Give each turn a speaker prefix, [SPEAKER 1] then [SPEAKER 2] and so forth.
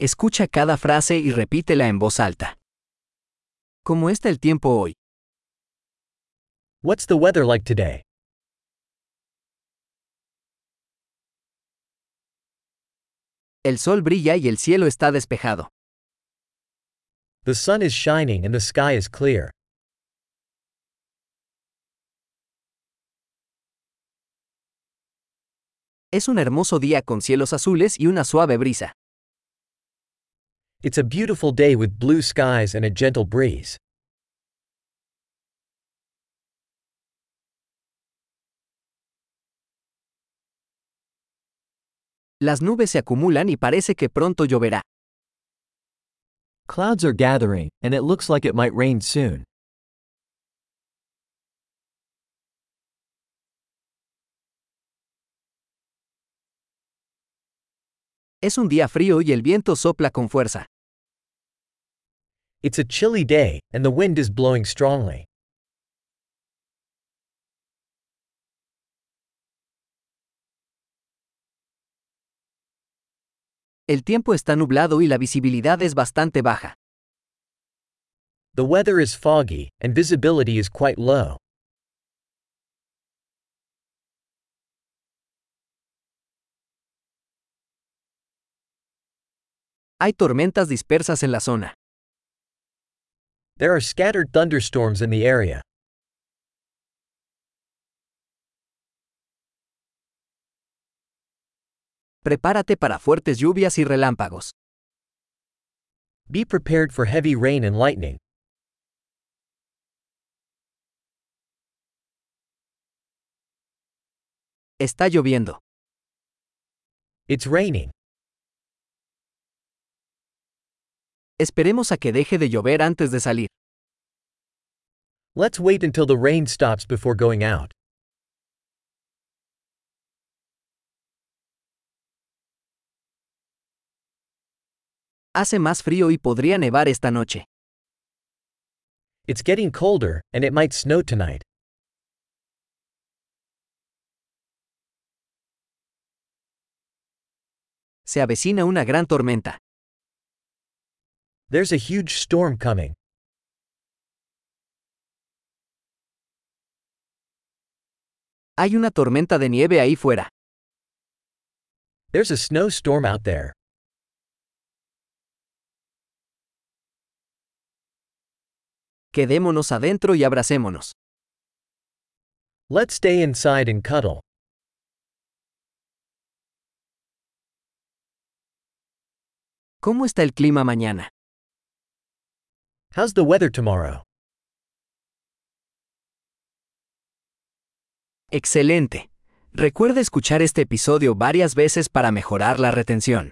[SPEAKER 1] Escucha cada frase y repítela en voz alta. ¿Cómo está el tiempo hoy?
[SPEAKER 2] What's the weather like today?
[SPEAKER 1] El sol brilla y el cielo está despejado.
[SPEAKER 2] The sun is shining and the sky is clear.
[SPEAKER 1] Es un hermoso día con cielos azules y una suave brisa.
[SPEAKER 2] It's a beautiful day with blue skies and a gentle breeze.
[SPEAKER 1] Las nubes se acumulan y parece que pronto lloverá.
[SPEAKER 2] Clouds are gathering, and it looks like it might rain soon.
[SPEAKER 1] Es un día frío y el viento sopla con fuerza.
[SPEAKER 2] It's a chilly day, and the wind is blowing strongly.
[SPEAKER 1] El tiempo está nublado y la visibilidad es bastante baja.
[SPEAKER 2] The weather is foggy, and visibility is quite low.
[SPEAKER 1] Hay tormentas dispersas en la zona.
[SPEAKER 2] There are scattered thunderstorms in the area.
[SPEAKER 1] Prepárate para fuertes lluvias y relámpagos.
[SPEAKER 2] Be prepared for heavy rain and lightning.
[SPEAKER 1] Está lloviendo.
[SPEAKER 2] It's raining.
[SPEAKER 1] Esperemos a que deje de llover antes de salir.
[SPEAKER 2] Let's wait until the rain stops before going out.
[SPEAKER 1] Hace más frío y podría nevar esta noche.
[SPEAKER 2] It's getting colder, and it might snow tonight.
[SPEAKER 1] Se avecina una gran tormenta.
[SPEAKER 2] There's a huge storm coming.
[SPEAKER 1] Hay una tormenta de nieve ahí fuera.
[SPEAKER 2] There's a snowstorm out there.
[SPEAKER 1] Quedémonos adentro y abracémonos.
[SPEAKER 2] Let's stay inside and cuddle.
[SPEAKER 1] ¿Cómo está el clima mañana?
[SPEAKER 2] How's the weather tomorrow?
[SPEAKER 1] Excelente. Recuerda escuchar este episodio varias veces para mejorar la retención.